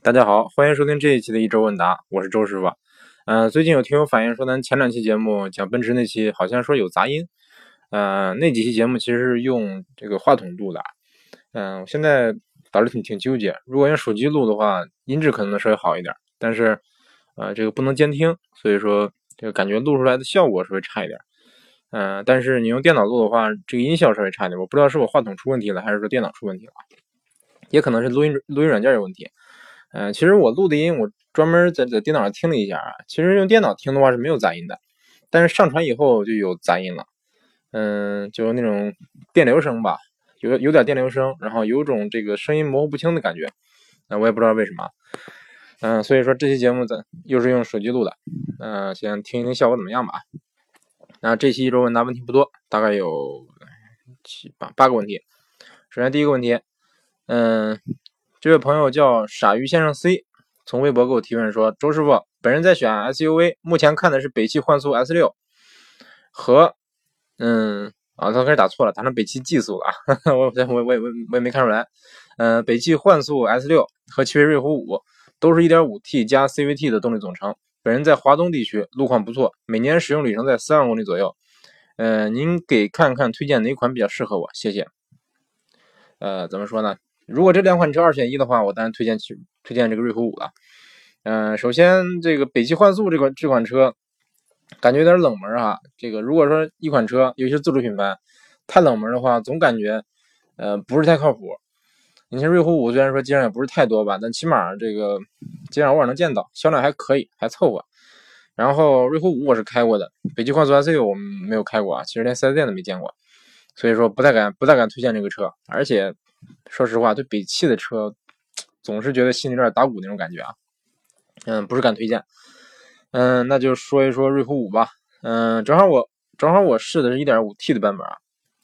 大家好，欢迎收听这一期的一周问答，我是周师傅。嗯，最近有听友反映说，咱前两期节目讲奔驰那期好像说有杂音。嗯，那几期节目其实是用这个话筒录的。嗯，我现在导致挺挺纠结。如果用手机录的话，音质可能稍微好一点，但是呃，这个不能监听，所以说这个感觉录出来的效果稍微差一点。嗯，但是你用电脑录的话，这个音效稍微差一点。我不知道是我话筒出问题了，还是说电脑出问题了，也可能是录音录音软件有问题。嗯，其实我录的音，我专门在在电脑上听了一下啊。其实用电脑听的话是没有杂音的，但是上传以后就有杂音了。嗯，就是那种电流声吧，有有点电流声，然后有种这个声音模糊不清的感觉。那我也不知道为什么。嗯，所以说这期节目咱又是用手机录的。嗯，先听一听效果怎么样吧。那这期一周问答问题不多，大概有七八八个问题。首先第一个问题，嗯。这位朋友叫傻鱼先生 C，从微博给我提问说：“周师傅，本人在选 SUV，目前看的是北汽幻速 S 六和……嗯啊，他开始打错了，打成北汽技速了。我我我也我我也没看出来。嗯，北汽幻速 S 六和奇瑞瑞虎五都是 1.5T 加 CVT 的动力总成。本人在华东地区，路况不错，每年使用里程在三万公里左右。嗯，您给看看推荐哪款比较适合我？谢谢。呃，怎么说呢？”如果这两款车二选一的话，我当然推荐去推荐这个瑞虎五了。嗯，首先这个北汽幻速这款这款车感觉有点冷门啊。这个如果说一款车，尤其是自主品牌，太冷门的话，总感觉呃不是太靠谱。你像瑞虎五虽然说街上也不是太多吧，但起码这个街上偶尔能见到，销量还可以，还凑合。然后瑞虎五我是开过的，北汽幻速 S 六我们没有开过啊，其实连四 S 店都没见过，所以说不太敢不太敢推荐这个车，而且。说实话，对北汽的车，总是觉得心里有点打鼓那种感觉啊。嗯，不是敢推荐。嗯，那就说一说瑞虎五吧。嗯，正好我正好我试的是 1.5T 的版本啊。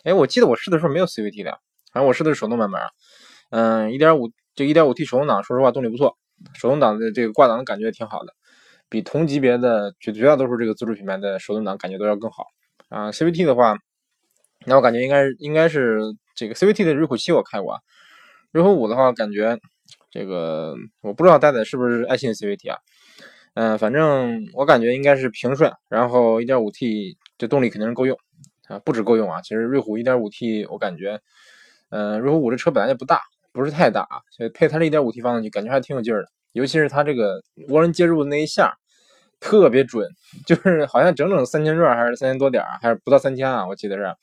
哎，我记得我试的时候没有 CVT 的，反正我试的是手动版本啊。嗯，1.5这 1.5T 手动挡，说实话动力不错，手动挡的这个挂档的感觉挺好的，比同级别的绝绝大多数这个自主品牌的手动挡感觉都要更好啊。CVT 的话，那我感觉应该应该是。这个 CVT 的瑞虎七我开过啊，瑞虎五的话，感觉这个我不知道带的是不是爱信 CVT 啊？嗯，反正我感觉应该是平顺，然后 1.5T 这动力肯定是够用啊，不止够用啊。其实瑞虎 1.5T 我感觉，嗯，瑞虎五这车本来就不大，不是太大啊，所以配它这 1.5T 发动机感觉还挺有劲儿的，尤其是它这个涡轮介入那一下特别准，就是好像整整三千转还是三千多点还是不到三千啊？我记得是。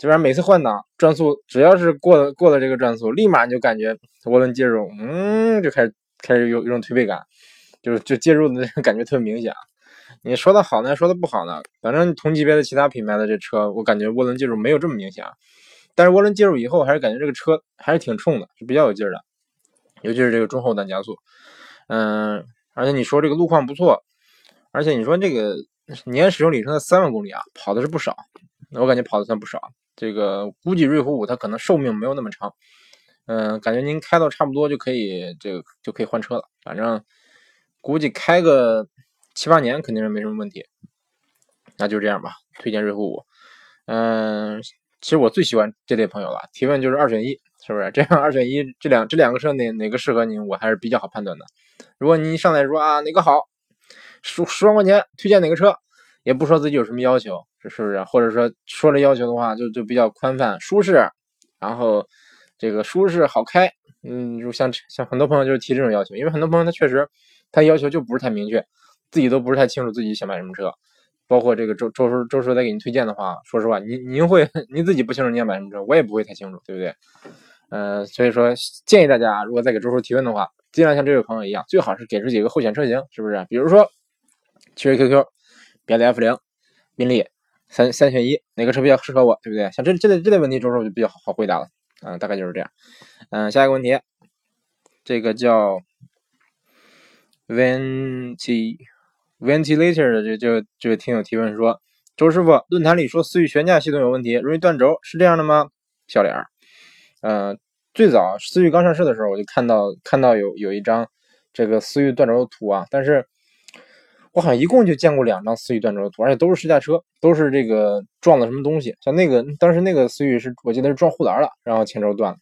基本上每次换挡转速，只要是过了过了这个转速，立马你就感觉涡轮介入，嗯，就开始开始有一种推背感，就是就介入的那个感觉特别明显。你说的好呢，说的不好呢，反正同级别的其他品牌的这车，我感觉涡轮介入没有这么明显。但是涡轮介入以后，还是感觉这个车还是挺冲的，是比较有劲儿的，尤其是这个中后段加速。嗯，而且你说这个路况不错，而且你说这个年使用里程的三万公里啊，跑的是不少，我感觉跑的算不少。这个估计瑞虎五它可能寿命没有那么长，嗯，感觉您开到差不多就可以，这个就可以换车了。反正估计开个七八年肯定是没什么问题。那就这样吧，推荐瑞虎五。嗯，其实我最喜欢这类朋友了，提问就是二选一，是不是？这样二选一，这两这两个车哪哪个适合您，我还是比较好判断的。如果您上来说啊哪个好，十十万块钱推荐哪个车，也不说自己有什么要求。是不是？或者说说了要求的话，就就比较宽泛、舒适，然后这个舒适好开，嗯，就像像很多朋友就是提这种要求，因为很多朋友他确实他要求就不是太明确，自己都不是太清楚自己想买什么车，包括这个周周叔周叔在给您推荐的话，说实话，您您会 您自己不清楚你要买什么车，我也不会太清楚，对不对？嗯，所以说建议大家，如果再给周叔提问的话，尽量像这位朋友一样，最好是给出几个候选车型，是不是？比如说奇瑞 QQ、别的 F 零、宾利。三三选一，哪个车比较适合我，对不对？像这这类这类问题，周叔就比较好回答了。嗯，大概就是这样。嗯，下一个问题，这个叫 venti ventilator 的这这这位听友提问说：周师傅，论坛里说思域悬架系统有问题，容易断轴，是这样的吗？笑脸。嗯，最早思域刚上市的时候，我就看到看到有有一张这个思域断轴的图啊，但是。我好像一共就见过两张思域断轴的图，而且都是试驾车，都是这个撞了什么东西。像那个当时那个思域是我记得是撞护栏了，然后前轴断了，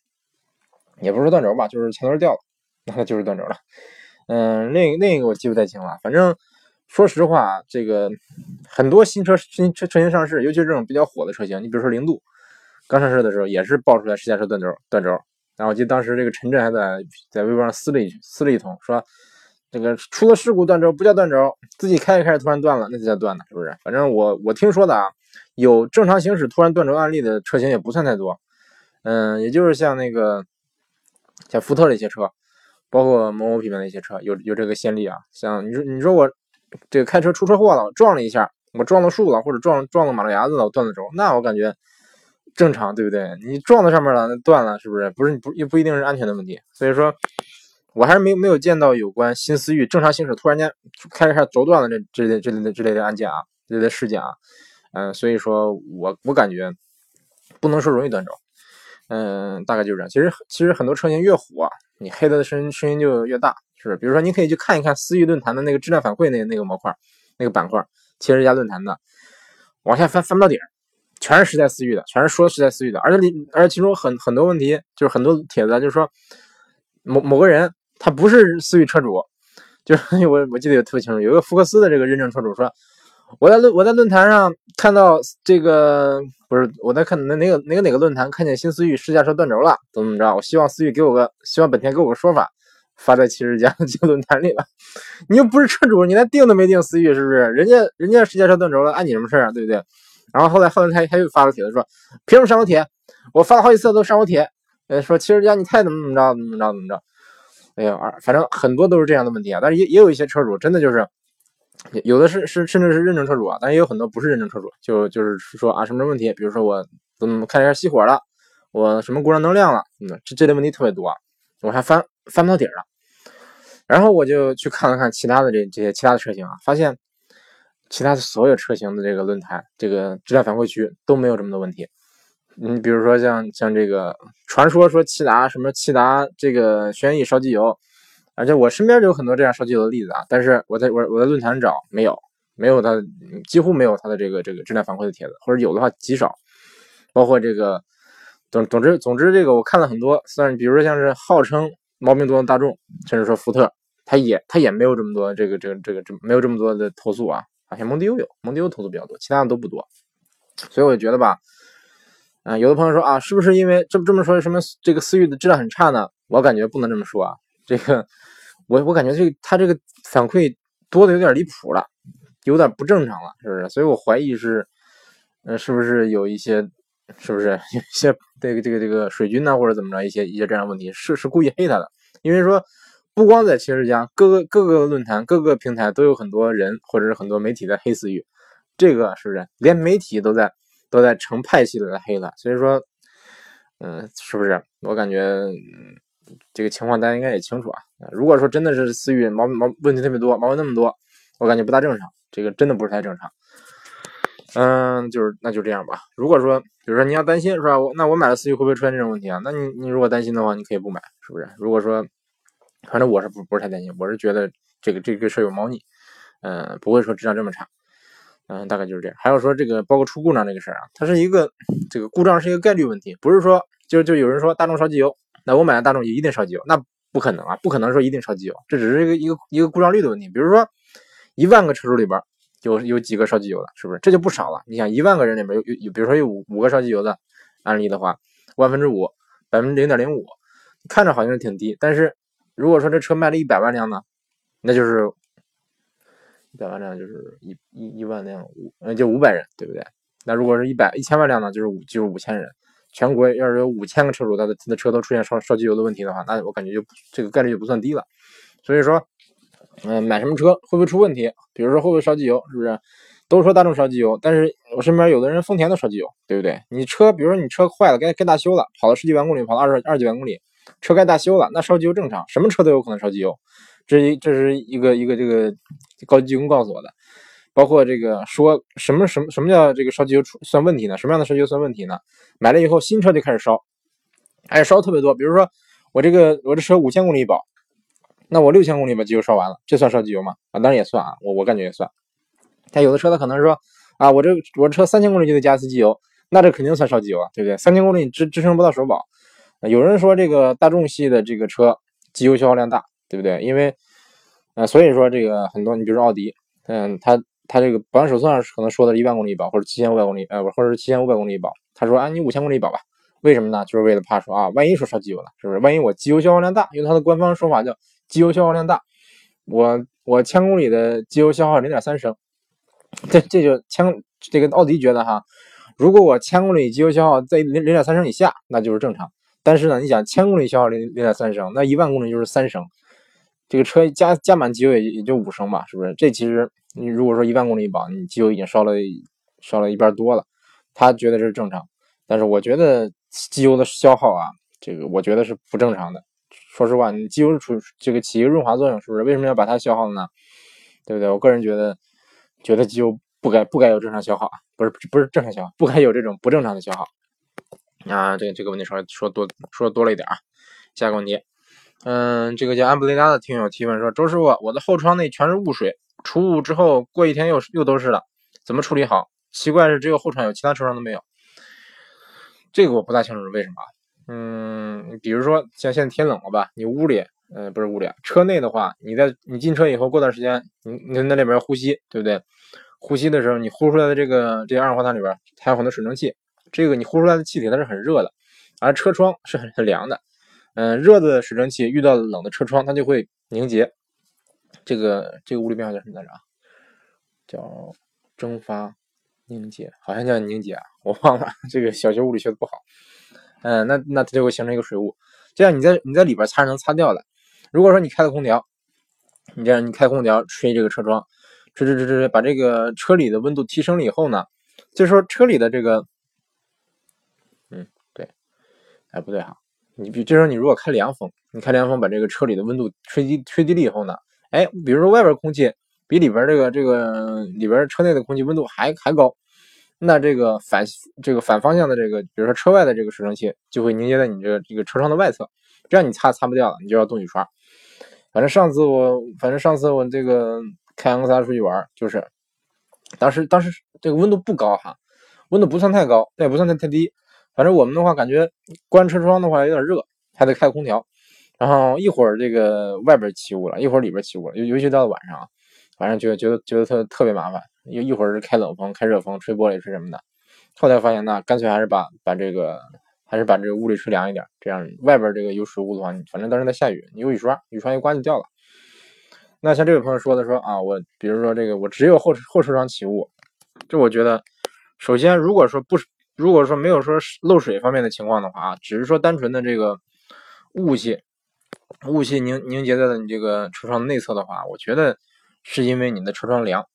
也不是说断轴吧，就是前轮掉了。那它就是断轴了。嗯，那那个我记不太清了。反正说实话，这个很多新车新车车型上市，尤其是这种比较火的车型，你比如说零度刚上市的时候，也是爆出来试驾车断轴断轴。然后我记得当时这个陈震还在在微博上撕了一撕了一通，说这个出了事故断轴不叫断轴，自己开着开着突然断了，那就叫断的，是不是？反正我我听说的啊，有正常行驶突然断轴案例的车型也不算太多。嗯，也就是像那个像福特的一些车。包括某某品牌的一些车有有这个先例啊，像你说你说我这个开车出车祸了，撞了一下，我撞到树了，或者撞撞到马路牙子了，断了轴，那我感觉正常，对不对？你撞到上面了，那断了，是不是？不是不也不一定是安全的问题。所以说，我还是没没有见到有关新思域正常行驶突然间开着开轴断了这这类这类的这类的案件啊，这类的事件啊，嗯，所以说我我感觉不能说容易断轴，嗯，大概就是这样。其实其实很多车型越火。你黑的声声音就越大，是比如说，你可以去看一看思域论坛的那个质量反馈那那个模块，那个板块，七十家论坛的，往下翻翻不到底儿，全是时代思域的，全是说时代思域的，而且里而且其中很很多问题，就是很多帖子就是说，某某个人他不是思域车主，就是 我我记得也特别清楚，有一个福克斯的这个认证车主说。我在论我在论坛上看到这个不是我在看哪哪个哪个哪个论坛看见新思域试驾车断轴了，怎么怎么着？我希望思域给我个，希望本田给我个说法，发在七十家 这个论坛里了。你又不是车主，你连定都没定思域，是不是？人家人家试驾车断轴了，碍你什么事啊？对不对？然后后来后来他他又发了帖子说，凭什么删我帖？我发了好几次都删我帖，呃，说七十家你太怎么怎么着怎么着怎么着？哎呀，反正很多都是这样的问题啊。但是也也有一些车主真的就是。有的是是甚至是认证车主啊，但也有很多不是认证车主，就就是说啊什么问题，比如说我怎么看一下熄火了，我什么故障灯亮了，嗯，这这类问题特别多，我还翻翻不到底儿了。然后我就去看了看其他的这这些其他的车型啊，发现其他的所有车型的这个论坛这个质量反馈区都没有这么多问题。你比如说像像这个传说说骐达什么骐达这个轩逸烧机油。而且我身边就有很多这样烧机油的例子啊，但是我在我我在论坛找没有，没有他几乎没有他的这个这个质量反馈的帖子，或者有的话极少。包括这个，总总之总之这个我看了很多，算比如说像是号称毛病多的大众，甚至说福特，他也他也没有这么多这个这个这个这没有这么多的投诉啊。好，像蒙迪欧有，蒙迪欧投诉比较多，其他的都不多。所以我就觉得吧，啊，有的朋友说啊，是不是因为这么这么说什么这个思域的质量很差呢？我感觉不能这么说啊，这个。我我感觉这个他这个反馈多的有点离谱了，有点不正常了，是不是？所以我怀疑是，呃，是不是有一些，是不是有一些这个这个这个水军呢，或者怎么着一些一些这样的问题，是是故意黑他的？因为说不光在汽车之家，各个各个论坛、各个平台都有很多人或者是很多媒体在黑思域，这个是不是？连媒体都在都在成派系的黑他，所以说，嗯，是不是？我感觉。这个情况大家应该也清楚啊。如果说真的是思域毛毛问题特别多，毛病那么多，我感觉不大正常。这个真的不是太正常。嗯，就是那就这样吧。如果说，比如说你要担心是吧？我那我买了思域会不会出现这种问题啊？那你你如果担心的话，你可以不买，是不是？如果说，反正我是不不是太担心，我是觉得这个这个事有猫腻，嗯，不会说质量这么差。嗯，大概就是这样。还有说这个包括出故障这个事儿啊，它是一个这个故障是一个概率问题，不是说就就有人说大众烧机油。那我买的大众也一定烧机油？那不可能啊，不可能说一定烧机油，这只是一个一个一个故障率的问题。比如说，一万个车主里边有有几个烧机油的，是不是？这就不少了。你想，一万个人里边有有，比如说有五五个烧机油的案例的话，万分之五，百分之零点零五，看着好像是挺低，但是如果说这车卖了一百万辆呢，那就是一百万辆就是一一一万辆五，呃，就五百人，对不对？那如果是一百一千万辆呢，就是五就是五千人。全国要是有五千个车主，他的他的车都出现烧烧机油的问题的话，那我感觉就这个概率就不算低了。所以说，嗯，买什么车会不会出问题？比如说会不会烧机油，是不是？都说大众烧机油，但是我身边有的人丰田都烧机油，对不对？你车，比如说你车坏了，该该大修了，跑了十几万公里，跑了二十二几万公里，车该大修了，那烧机油正常，什么车都有可能烧机油。这一这是一个一个这个高级技工告诉我的。包括这个说什么什么什么叫这个烧机油出算问题呢？什么样的烧机油算问题呢？买了以后新车就开始烧，哎，烧特别多。比如说我这个我这车五千公里一保，那我六千公里把机油烧完了，这算烧机油吗？啊，当然也算啊，我我感觉也算。但有的车它可能说啊，我这我车三千公里就得加一次机油，那这肯定算烧机油啊，对不对？三千公里支支撑不到首保。有人说这个大众系的这个车。机油消耗量大，对不对？因为呃，所以说这个很多，你比如说奥迪，嗯，它它这个保养手册上可能说的是一万公里一保，或者七千五百公里，呃，或者是七千五百公里一保，他说啊，你五千公里一保吧。为什么呢？就是为了怕说啊，万一说烧机油了，是不是？万一我机油消耗量大，用它的官方说法叫机油消耗量大，我我千公里的机油消耗零点三升，这这就千这个奥迪觉得哈，如果我千公里机油消耗在零零点三升以下，那就是正常。但是呢，你想千公里消耗零零点三升，那一万公里就是三升，这个车加加满机油也也就五升吧，是不是？这其实你如果说一万公里一保，你机油已经烧了烧了一半多了，他觉得这是正常，但是我觉得。机油的消耗啊，这个我觉得是不正常的。说实话，你机油是出这个起一个润滑作用，是不是？为什么要把它消耗呢？对不对？我个人觉得，觉得机油不该不该有正常消耗啊，不是不是正常消耗，不该有这种不正常的消耗啊。这个这个问题稍微说多说多了一点啊。下个问题，嗯，这个叫安布雷拉的听友提问说：周师傅，我的后窗内全是雾水，除雾之后过一天又又都是了，怎么处理好？奇怪是只有后窗有，其他车窗都没有。这个我不大清楚是为什么，嗯，比如说像现在天冷了吧，你屋里，嗯，不是屋里，车内的话，你在你进车以后，过段时间，你你在那里边呼吸，对不对？呼吸的时候，你呼出来的这个这二氧化碳里边还有很多水蒸气，这个你呼出来的气体它是很热的，而车窗是很很凉的，嗯，热的水蒸气遇到冷的车窗，它就会凝结，这个这个物理变化叫什么来着？叫蒸发。凝结好像叫凝结，我忘了。这个小学物理学的不好。嗯，那那它就会形成一个水雾，这样你在你在里边擦是能擦掉的。如果说你开了空调，你这样你开空调吹这个车窗，吹吹吹吹，把这个车里的温度提升了以后呢，就是说车里的这个，嗯，对，哎不对哈，你比这时候你如果开凉风，你开凉风把这个车里的温度吹低吹低了以后呢，哎，比如说外边空气。比里边这个这个里边车内的空气温度还还高，那这个反这个反方向的这个，比如说车外的这个水蒸气就会凝结在你这个这个车窗的外侧，这样你擦擦不掉了，你就要动雨刷。反正上次我反正上次我这个开昂克萨出去玩，就是当时当时这个温度不高哈，温度不算太高，但也不算太太低。反正我们的话感觉关车窗的话有点热，还得开空调。然后一会儿这个外边起雾了，一会儿里边起雾了，尤尤其到了晚上。反正觉得觉得觉得特特别麻烦，一一会儿是开冷风、开热风、吹玻璃、吹什么的。后来发现呢干脆还是把把这个还是把这个屋里吹凉一点，这样外边这个有水雾的话，反正当时在下雨，你有雨刷，雨刷一刮就掉了。那像这位朋友说的说啊，我比如说这个我只有后后车窗起雾，这我觉得首先如果说不如果说没有说漏水方面的情况的话啊，只是说单纯的这个雾气雾气凝凝结在了你这个车窗内侧的话，我觉得。是因为你的车窗凉，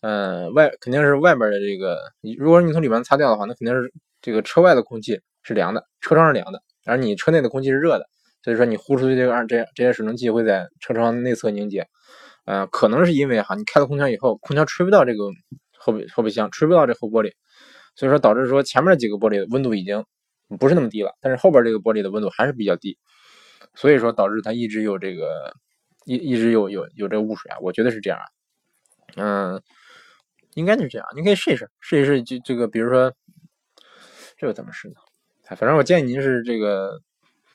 嗯，外肯定是外边的这个，如果你从里面擦掉的话，那肯定是这个车外的空气是凉的，车窗是凉的，而你车内的空气是热的，所以说你呼出去这个二这这些水蒸气会在车窗内侧凝结，呃，可能是因为哈，你开了空调以后，空调吹不到这个后备后备箱，吹不到这后玻璃，所以说导致说前面几个玻璃温度已经不是那么低了，但是后边这个玻璃的温度还是比较低，所以说导致它一直有这个。一一直有有有这个雾水啊，我觉得是这样，嗯，应该就是这样，你可以试一试，试一试，就这个，比如说，这个怎么试呢？反正我建议您是这个，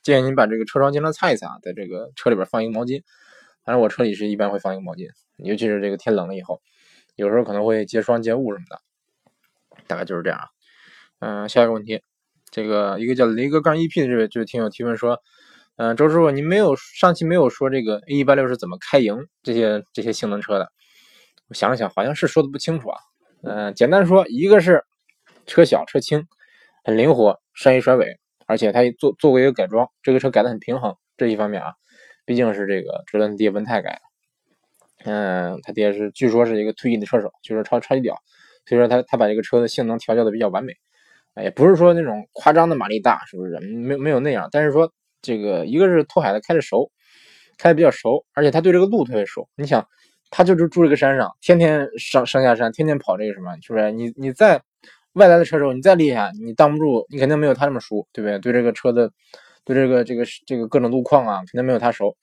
建议您把这个车窗经常擦一擦，在这个车里边放一个毛巾，反正我车里是一般会放一个毛巾，尤其是这个天冷了以后，有时候可能会结霜结雾什么的，大概就是这样啊。嗯，下一个问题，这个一个叫雷哥杠 EP 的这位这位听友提问说。嗯，周师傅，您没有上期没有说这个 A 一八六是怎么开营这些这些性能车的？我想了想，好像是说的不清楚啊。嗯，简单说，一个是车小车轻，很灵活，善于甩尾，而且它做做过一个改装，这个车改的很平衡，这一方面啊，毕竟是这个哲伦爹文泰改的。嗯，他爹是据说是一个退役的车手，就是超超级屌，所以说他他把这个车的性能调教的比较完美。哎，也不是说那种夸张的马力大，是不是？没没有那样，但是说。这个一个是拓海的开的熟，开的比较熟，而且他对这个路特别熟。你想，他就是住这个山上，天天上上下山，天天跑这个什么，是不是？你你在外来的车手，你再厉害，你挡不住，你肯定没有他那么熟，对不对？对这个车的，对这个这个这个各种路况啊，肯定没有他熟。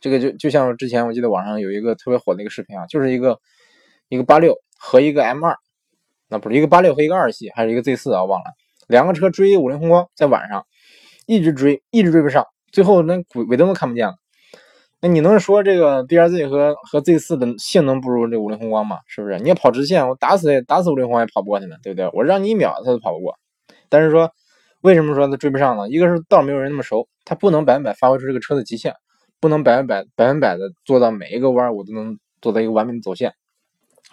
这个就就像之前我记得网上有一个特别火的一个视频啊，就是一个一个八六和一个 M 二，那不是一个八六和一个二系，还是一个 Z 四啊，忘了，两个车追五菱宏光在晚上。一直追，一直追不上，最后连尾尾灯都看不见了。那你能说这个 B R Z 和和 Z 四的性能不如这五菱宏光吗？是不是？你要跑直线，我打死打死五菱宏光也跑不过他们，对不对？我让你一秒，他都跑不过。但是说，为什么说他追不上呢？一个是道没有人那么熟，他不能百分百发挥出这个车的极限，不能百分百百分百的做到每一个弯我都能做到一个完美的走线，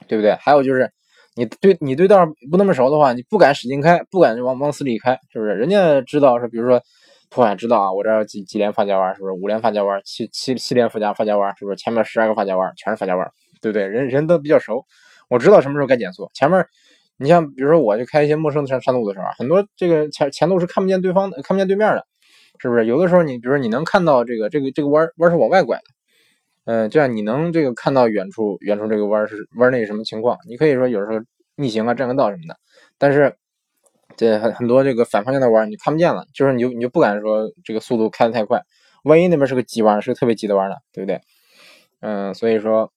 对不对？还有就是，你对你对道不那么熟的话，你不敢使劲开，不敢往往死里开，是不是？人家知道是，比如说。突然知道啊，我这几几连发夹弯是不是五连发夹弯，七七七连附加发夹弯是不是前面十二个发夹弯全是发夹弯，对不对？人人都比较熟，我知道什么时候该减速。前面你像比如说我去开一些陌生的山山路的时候，很多这个前前路是看不见对方的，看不见对面的，是不是？有的时候你比如说你能看到这个这个这个弯弯是往外拐的，嗯，这样你能这个看到远处远处这个弯是弯内什么情况？你可以说有时候逆行啊占个道什么的，但是。这很很多这个反方向的弯你看不见了，就是你就你就不敢说这个速度开的太快，万一那边是个急弯，是个特别急的弯呢，对不对？嗯，所以说，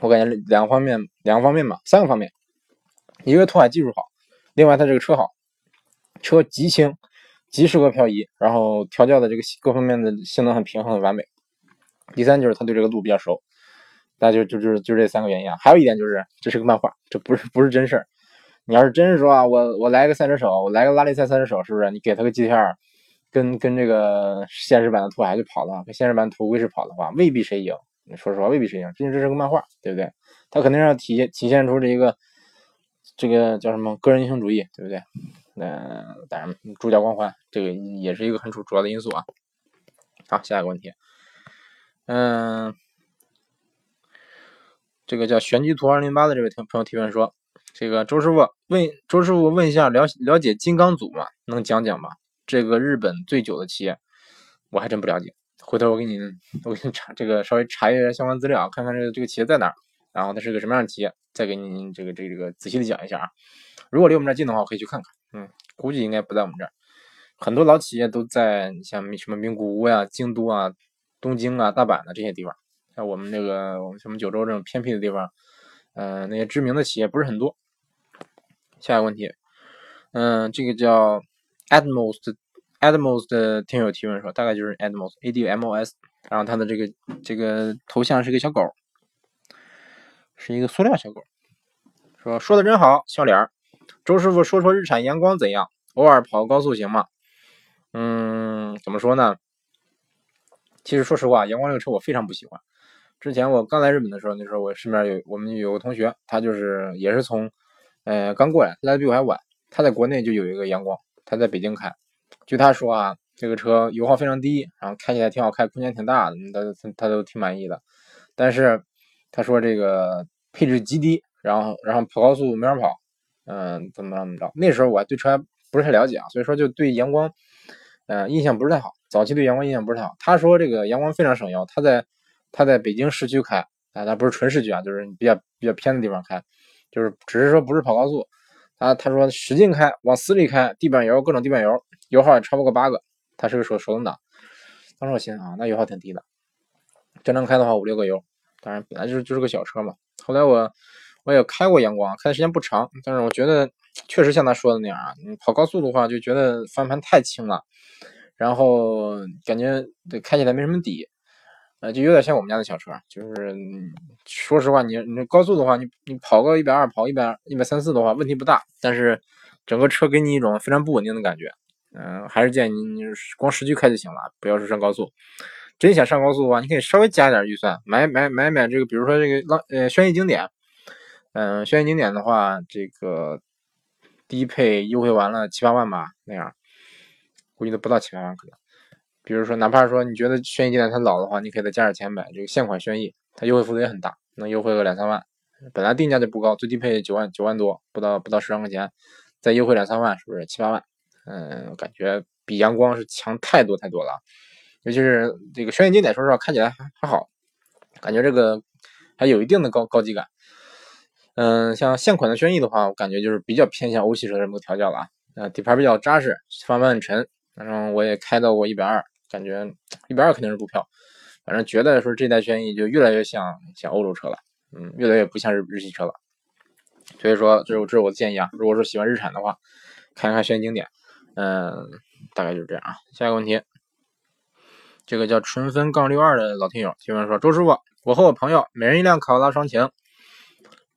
我感觉两个方面，两个方面吧，三个方面，一个拓海技术好，另外它这个车好，车极轻，极适合漂移，然后调教的这个各方面的性能很平衡很完美。第三就是他对这个路比较熟，那就就就就这三个原因啊。还有一点就是这是个漫画，这不是不是真事儿。你要是真是说啊，我我来个赛车手，我来个拉力赛赛车手，是不是？你给他个 GTR，跟跟这个现实版的途海去跑的话，跟现实版途威士跑的话，未必谁赢。说实话，未必谁赢，毕竟这是个漫画，对不对？他肯定要体现体现出这一个这个叫什么个人英雄主义，对不对？那，当然主角光环，这个也是一个很主主要的因素啊。好，下一个问题，嗯，这个叫玄机图二零八的这位听朋友提问说。这个周师傅问周师傅问一下了了解金刚组吗？能讲讲吗？这个日本最久的企业，我还真不了解。回头我给你我给你查这个稍微查一下相关资料，看看这个这个企业在哪儿，然后它是个什么样的企业，再给您这个这个这个仔细的讲一下啊。如果离我们这儿近的话，我可以去看看。嗯，估计应该不在我们这儿。很多老企业都在像什么名古屋呀、京都啊、东京啊、大阪的这些地方。像我们这个我们什么九州这种偏僻的地方，呃，那些知名的企业不是很多。下一个问题，嗯，这个叫 Admos Admos 的听友提问说，大概就是 Admos A D M O S，然后他的这个这个头像是个小狗，是一个塑料小狗，说说的真好，笑脸儿周师傅说说日产阳光怎样？偶尔跑高速行吗？嗯，怎么说呢？其实说实话，阳光这个车我非常不喜欢。之前我刚来日本的时候，那时候我身边有我们有个同学，他就是也是从呃，刚过来，来的比我还晚。他在国内就有一个阳光，他在北京开。据他说啊，这个车油耗非常低，然后开起来挺好开，空间挺大的，他他都挺满意的。但是他说这个配置极低，然后然后跑高速没法跑，嗯，怎么着怎么着？那时候我还对车不是太了解啊，所以说就对阳光，呃，印象不是太好。早期对阳光印象不是太好。他说这个阳光非常省油，他在他在北京市区开，啊，他不是纯市区啊，就是比较比较偏的地方开。就是只是说不是跑高速，他他说使劲开，往死里开，地板油各种地板油，油耗也超不过八个。他是个手手动挡，当时我心啊，那油耗挺低的。正常开的话五六个油，当然本来就是就是个小车嘛。后来我我也开过阳光，开的时间不长，但是我觉得确实像他说的那样啊，你跑高速的话就觉得方向盘太轻了，然后感觉对开起来没什么底。呃，就有点像我们家的小车，就是说实话，你你高速的话，你你跑个一百二，跑一百一百三四的话，问题不大。但是整个车给你一种非常不稳定的感觉。嗯，还是建议你你光市区开就行了，不要说上高速。真想上高速的话，你可以稍微加点预算，买买买买这个，比如说这个浪呃轩逸经典。嗯，轩逸经典的话，这个低配优惠完了七八万吧，那样估计都不到七八万可能。比如说，哪怕说你觉得轩逸经典它老的话，你可以再加点钱买这个现款轩逸，它优惠幅度也很大，能优惠个两三万。本来定价就不高，最低配九万九万多，不到不到十万块钱，再优惠两三万，是不是七八万？嗯，感觉比阳光是强太多太多了。尤其是这个轩逸经典，说实话看起来还还好，感觉这个还有一定的高高级感。嗯，像现款的轩逸的话，我感觉就是比较偏向欧系车这么个调教了啊。呃，底盘比较扎实，方向盘很沉，反正我也开到过一百二。感觉一百二肯定是不票，反正觉得说这代轩逸就越来越像像欧洲车了，嗯，越来越不像日日系车了。所以说，这是这是我的建议啊。如果说喜欢日产的话，看一看轩逸经典，嗯，大概就是这样啊。下一个问题，这个叫纯分杠六二的老听友提问说：“周师傅，我和我朋友每人一辆卡罗拉双擎，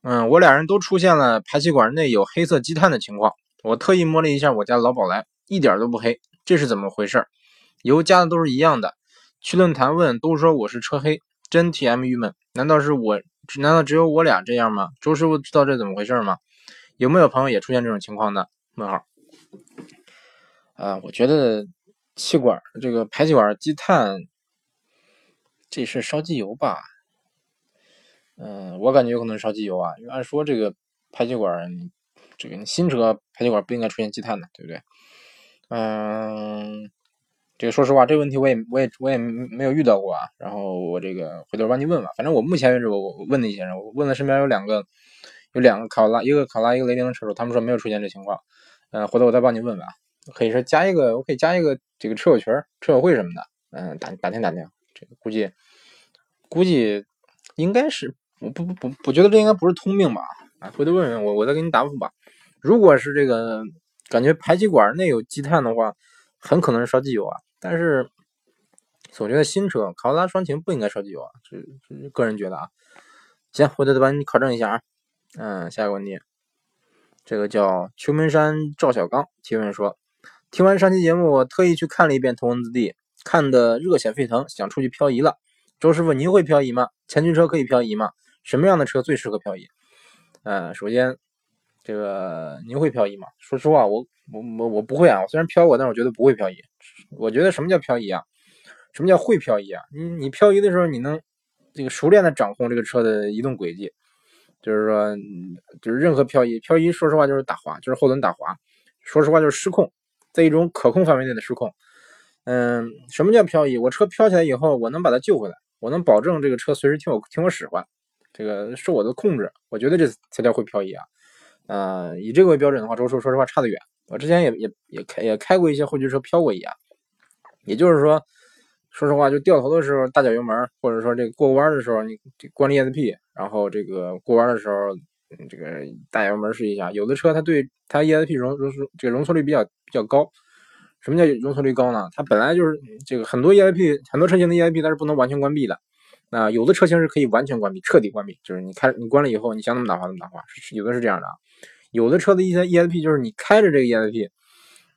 嗯，我俩人都出现了排气管内有黑色积碳的情况。我特意摸了一下我家老宝来，一点都不黑，这是怎么回事？油加的都是一样的。去论坛问都说我是车黑，真 T M 郁闷。难道是我？难道只有我俩这样吗？周师傅知道这怎么回事吗？有没有朋友也出现这种情况呢？问号。啊，我觉得。”气管这个排气管积碳，这是烧机油吧？嗯，我感觉有可能烧机油啊，因为按说这个排气管，这个新车排气管不应该出现积碳的，对不对？嗯，这个说实话，这个问题我也我也我也没有遇到过啊。然后我这个回头帮你问问，反正我目前为止我问了一些人，我问了身边有两个有两个考拉，一个考拉，一个雷凌的车主，他们说没有出现这情况。嗯，回头我再帮你问问啊。可以说加一个，我可以加一个这个车友群、车友会什么的，嗯，打打听打听。这个估计估计应该是，我不不不，我觉得这应该不是通病吧？啊，回头问问我，我再给你答复吧。如果是这个感觉排气管内有积碳的话，很可能是烧机油啊。但是总觉得新车卡罗拉双擎不应该烧机油啊，这这个人觉得啊。行，回头再帮你考证一下啊。嗯，下一个问题，这个叫秋门山赵小刚提问说。听完上期节目，我特意去看了一遍《头文字 D》，看的热血沸腾，想出去漂移了。周师傅，您会漂移吗？前驱车可以漂移吗？什么样的车最适合漂移？呃，首先，这个您会漂移吗？说实话，我我我我不会啊。我虽然漂过，但是我觉得不会漂移。我觉得什么叫漂移啊？什么叫会漂移啊？你你漂移的时候，你能这个熟练的掌控这个车的移动轨迹，就是说，就是任何漂移，漂移说实话就是打滑，就是后轮打滑。说实话就是失控。在一种可控范围内的失控，嗯，什么叫漂移？我车飘起来以后，我能把它救回来，我能保证这个车随时听我听我使唤，这个受我的控制，我觉得这才叫会漂移啊。呃，以这个为标准的话，周叔说实话差得远。我之前也也也开也开过一些后驱车飘过一样，也就是说，说实话，就掉头的时候大脚油门，或者说这个过弯的时候，你关了 ESP，然后这个过弯的时候。这个大油门试一下，有的车它对它 ESP 容容这个容错率比较比较高。什么叫容错率高呢？它本来就是这个很多 ESP 很多车型的 ESP 它是不能完全关闭的。那有的车型是可以完全关闭、彻底关闭，就是你开你关了以后，你想怎么打滑怎么打滑。有的是这样的啊。有的车的一些 ESP 就是你开着这个 ESP，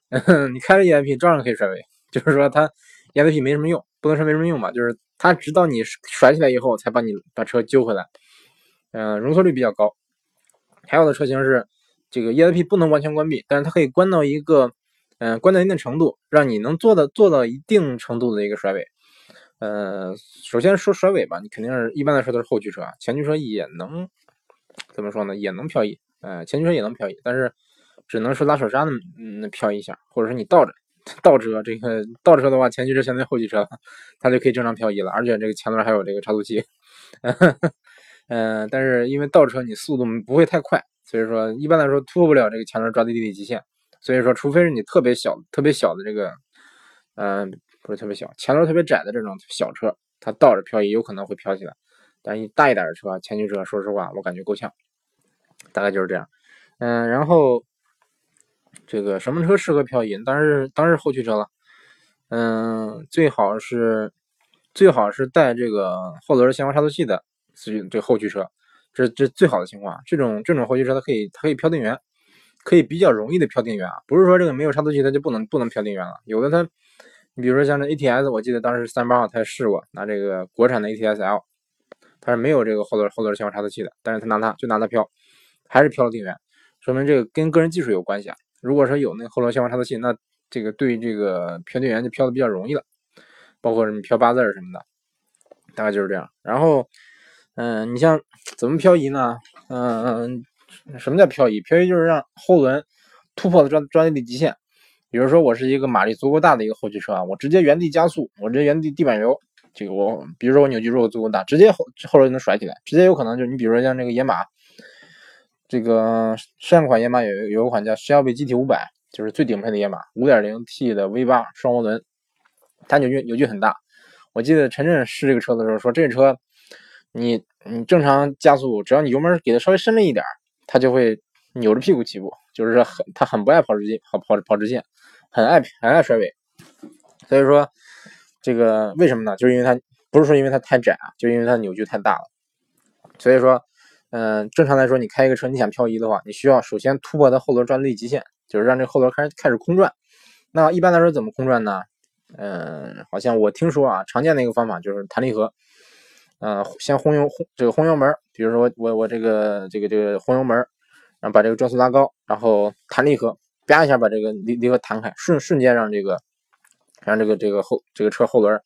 你开着 ESP 照样可以甩尾，就是说它 ESP 没什么用，不能说没什么用吧，就是它直到你甩起来以后才把你把车揪回来。嗯，容错率比较高。还有的车型是这个 ESP 不能完全关闭，但是它可以关到一个，嗯，关到一定程度，让你能做到做到一定程度的一个甩尾。呃，首先说甩尾吧，你肯定是一般来说都是后驱车，前驱车也能怎么说呢？也能漂移，呃，前驱车也能漂移，但是只能是拉手刹那嗯漂移一下，或者说你倒着倒车，这个倒车的话，前驱车相对后驱车，它就可以正常漂移了，而且这个前轮还有这个差速器。嗯，但是因为倒车你速度不会太快，所以说一般来说突破不了这个前轮抓地力的极限。所以说，除非是你特别小、特别小的这个，嗯，不是特别小，前轮特别窄的这种小车，它倒着漂移有可能会飘起来。但一大一点的车，前驱车，说实话我感觉够呛。大概就是这样。嗯，然后这个什么车适合漂移？当然是当然是后驱车了。嗯，最好是最好是带这个后轮限滑差速器的。这后驱车，这这最好的情况。这种这种后驱车，它可以它可以飘电源，可以比较容易的飘电源啊。不是说这个没有差速器它就不能不能飘电源了。有的它，你比如说像这 ATS，我记得当时三八号他试过拿这个国产的 ATS L，它是没有这个后轮后轮限滑差速器的，但是他拿它就拿它飘，还是飘了电源，说明这个跟个人技术有关系啊。如果说有那后轮限滑差速器，那这个对这个飘电源就飘的比较容易了，包括什么飘八字什么的，大概就是这样。然后。嗯，你像怎么漂移呢？嗯，什么叫漂移？漂移就是让后轮突破了抓抓地力极限。比如说，我是一个马力足够大的一个后驱车啊，我直接原地加速，我直接原地地板油，这个我，比如说我扭矩如果足够大，直接后后轮就能甩起来，直接有可能就你比如说像这个野马，这个上款野马有有一款叫 Shelby GT 五百，就是最顶配的野马，五点零 T 的 V 八双涡轮，它扭矩扭矩很大。我记得陈震试这个车的时候说，这车。你你正常加速，只要你油门给它稍微深了一点，它就会扭着屁股起步，就是说很它很不爱跑直线，跑跑跑直线，很爱很爱甩尾。所以说这个为什么呢？就是因为它不是说因为它太窄啊，就因为它扭矩太大了。所以说，嗯，正常来说，你开一个车，你想漂移的话，你需要首先突破它后轮转力极限，就是让这后轮开始开始空转。那一般来说怎么空转呢？嗯，好像我听说啊，常见的一个方法就是弹离合。嗯，先轰油轰这个轰油门，比如说我我这个这个这个轰油门，然后把这个转速拉高，然后弹离合，啪一下把这个离离合弹开，瞬瞬间让这个让这个这个后这个车后轮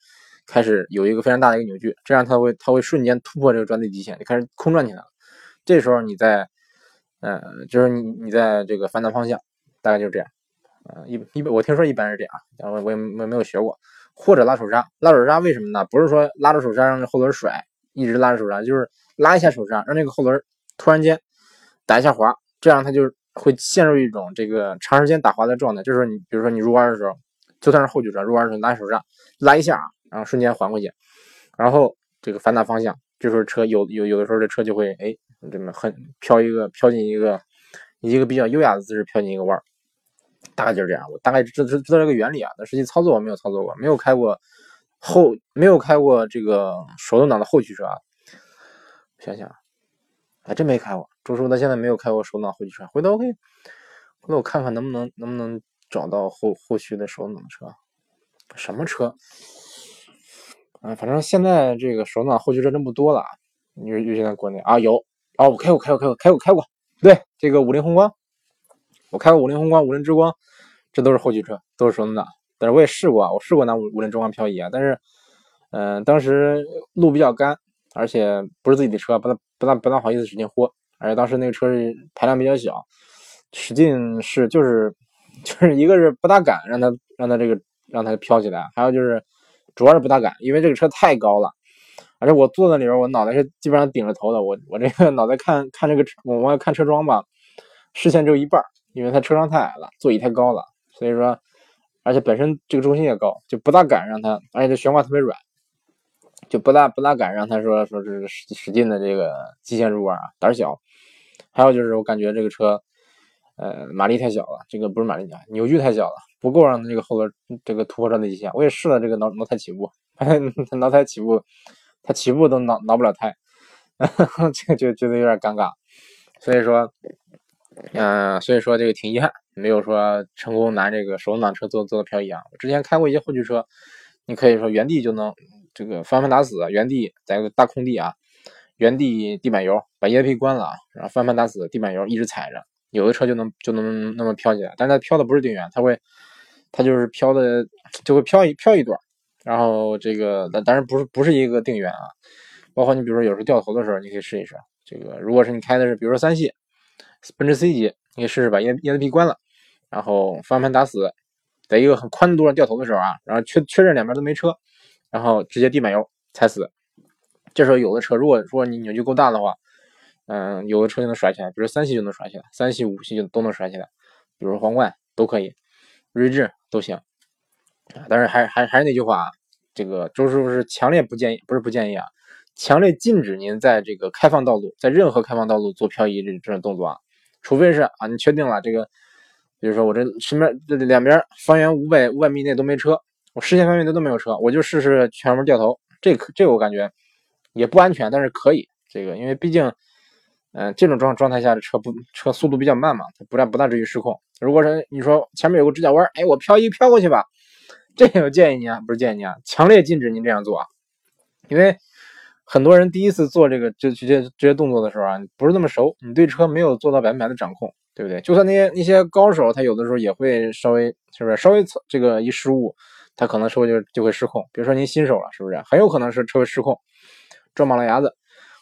开始有一个非常大的一个扭矩，这样它会它会瞬间突破这个转力极限，就开始空转起来了。这时候你在嗯，就是你你在这个反打方向，大概就是这样。啊，一一般我听说一般是这样，但我我也没没有学过。或者拉手刹，拉手刹为什么呢？不是说拉着手刹让这后轮甩，一直拉着手刹，就是拉一下手刹，让这个后轮突然间打一下滑，这样它就会陷入一种这个长时间打滑的状态。就是你比如说你入弯的时候，就算是后驱车入弯的时候拉手刹，拉一下，然后瞬间缓回去，然后这个反打方向，这时候车有有有的时候这车就会哎这么很飘一个飘进一个一个比较优雅的姿势飘进一个弯。大概就是这样，我大概知知知道这个原理啊，但实际操作我没有操作过，没有开过后，没有开过这个手动挡的后驱车啊。想想，还真没开过。周师傅到现在没有开过手动挡后驱车，回头可以，回头我看看能不能能不能找到后后续的手动挡车。什么车？啊，反正现在这个手动挡后驱车真不多了。尤尤其在国内啊，有啊，我开过，开过，开过，开过，开过。对，这个五菱宏光。我开过五菱宏光、五菱之光，这都是后驱车，都是手动挡。但是我也试过，我试过拿五五菱之光漂移啊。但是，嗯，当时路比较干，而且不是自己的车，不大不大不大好意思使劲豁。而且当时那个车是排量比较小，使劲是就是就是一个是不大敢让它让它这个让它飘起来，还有就是主要是不大敢，因为这个车太高了。而且我坐在里边，我脑袋是基本上顶着头的。我我这个脑袋看看这个我我要看车窗吧，视线只有一半。因为它车窗太矮了，座椅太高了，所以说，而且本身这个重心也高，就不大敢让它，而且这悬挂特别软，就不大不大敢让他说说是使使劲的这个极限入弯啊，胆小。还有就是我感觉这个车，呃，马力太小了，这个不是马力小，扭矩太小了，不够让它这个后轮这个突破转的极限。我也试了这个挠挠胎起步，挠胎起步，它起步都挠挠不了胎，这个就觉得有点尴尬，所以说。嗯，所以说这个挺遗憾，没有说成功拿这个手动挡车做做的漂移啊。我之前开过一些后驱车，你可以说原地就能这个翻盘打死，原地在个大空地啊，原地地板油把 ESP 关了，然后翻盘打死，地板油一直踩着，有的车就能就能那么飘起来。但是它飘的不是定远，它会它就是飘的就会飘一飘一段，然后这个但当然不是不是一个定远啊。包括你比如说有时候掉头的时候，你可以试一试这个，如果是你开的是比如说三系。奔驰 C 级，你可以试试把 E ESP 关了，然后方向盘打死，在一个很宽的路上掉头的时候啊，然后确确认两边都没车，然后直接地板油踩死。这时候有的车，如果说你扭矩够大的话，嗯，有的车就能甩起来，比如三系就能甩起来，三系、五系就都能甩起来，比如皇冠都可以，锐志都行。但是还还还是那句话啊，这个周师傅是强烈不建议，不是不建议啊，强烈禁止您在这个开放道路，在任何开放道路做漂移这这种动作啊。除非是啊，你确定了这个，比如说我这身边这两边方圆五百五百米内都没车，我视线范围内都没有车，我就试试全门掉头，这可这个我感觉也不安全，但是可以这个，因为毕竟，嗯，这种状状态下的车不车速度比较慢嘛，它不大不大至于失控。如果是你说前面有个直角弯，哎，我漂移飘过去吧，这个建议你啊，不是建议你啊，强烈禁止您这样做啊，因为。很多人第一次做这个这这些这些动作的时候啊，不是那么熟，你对车没有做到百分百的掌控，对不对？就算那些那些高手，他有的时候也会稍微是不是稍微这个一失误，他可能车就就会失控。比如说您新手了，是不是很有可能是车会失控，撞马路牙子？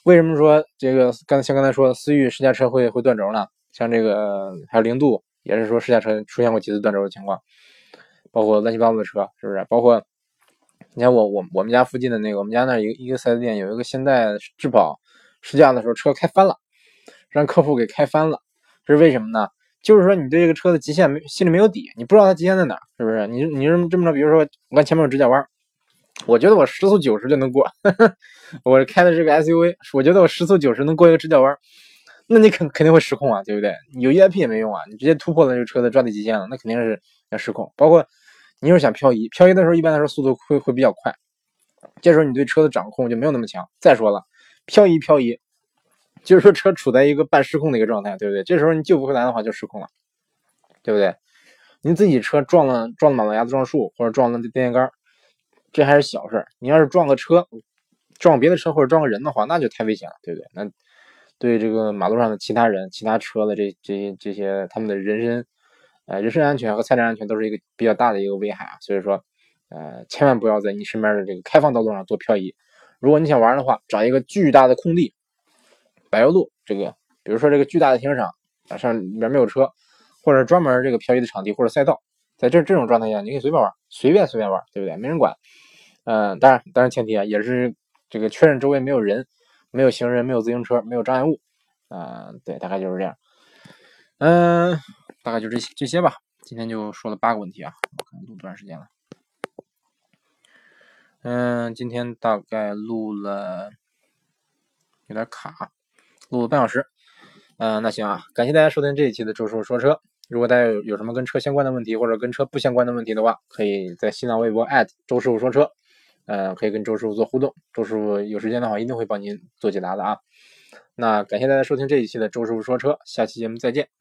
为什么说这个刚像刚才说思域试驾车会会断轴呢？像这个还有零度也是说试驾车出现过几次断轴的情况，包括乱七八糟的车，是不是？包括。你看我我我们家附近的那个，我们家那一个一个四 S 店有一个现代质保，试驾的时候车开翻了，让客户给开翻了，这是为什么呢？就是说你对这个车的极限没心里没有底，你不知道它极限在哪儿，是不是？你你这么这么着，比如说我看前面有直角弯，我觉得我时速九十就能过，我开的是个 SUV，我觉得我时速九十能过一个直角弯，那你肯肯定会失控啊，对不对？有 EIP 也没用啊，你直接突破了这个车的抓地极限了，那肯定是要失控。包括你要是想漂移，漂移的时候一般来说速度会会比较快，这时候你对车的掌控就没有那么强。再说了，漂移漂移，就是说车处在一个半失控的一个状态，对不对？这时候你救不回来的话就失控了，对不对？您自己车撞了撞了马路牙子撞树或者撞了电线杆，这还是小事你要是撞个车，撞别的车或者撞个人的话，那就太危险了，对不对？那对这个马路上的其他人、其他车的这这些这些他们的人身。呃，人身安全和财产安全都是一个比较大的一个危害啊，所以说，呃，千万不要在你身边的这个开放道路上做漂移。如果你想玩的话，找一个巨大的空地，柏油路这个，比如说这个巨大的停车场啊，上里面没有车，或者专门这个漂移的场地或者赛道，在这这种状态下，你可以随便玩，随便随便玩，对不对？没人管。嗯，当然，当然前提啊，也是这个确认周围没有人，没有行人，没有自行车，没有障碍物。啊，对，大概就是这样。嗯。大概就这这些吧，今天就说了八个问题啊，我看录多长时间了？嗯，今天大概录了有点卡，录了半小时。嗯，那行啊，感谢大家收听这一期的周师傅说车。如果大家有有什么跟车相关的问题，或者跟车不相关的问题的话，可以在新浪微博周师傅说车，呃，可以跟周师傅做互动。周师傅有时间的话，一定会帮您做解答的啊。那感谢大家收听这一期的周师傅说车，下期节目再见。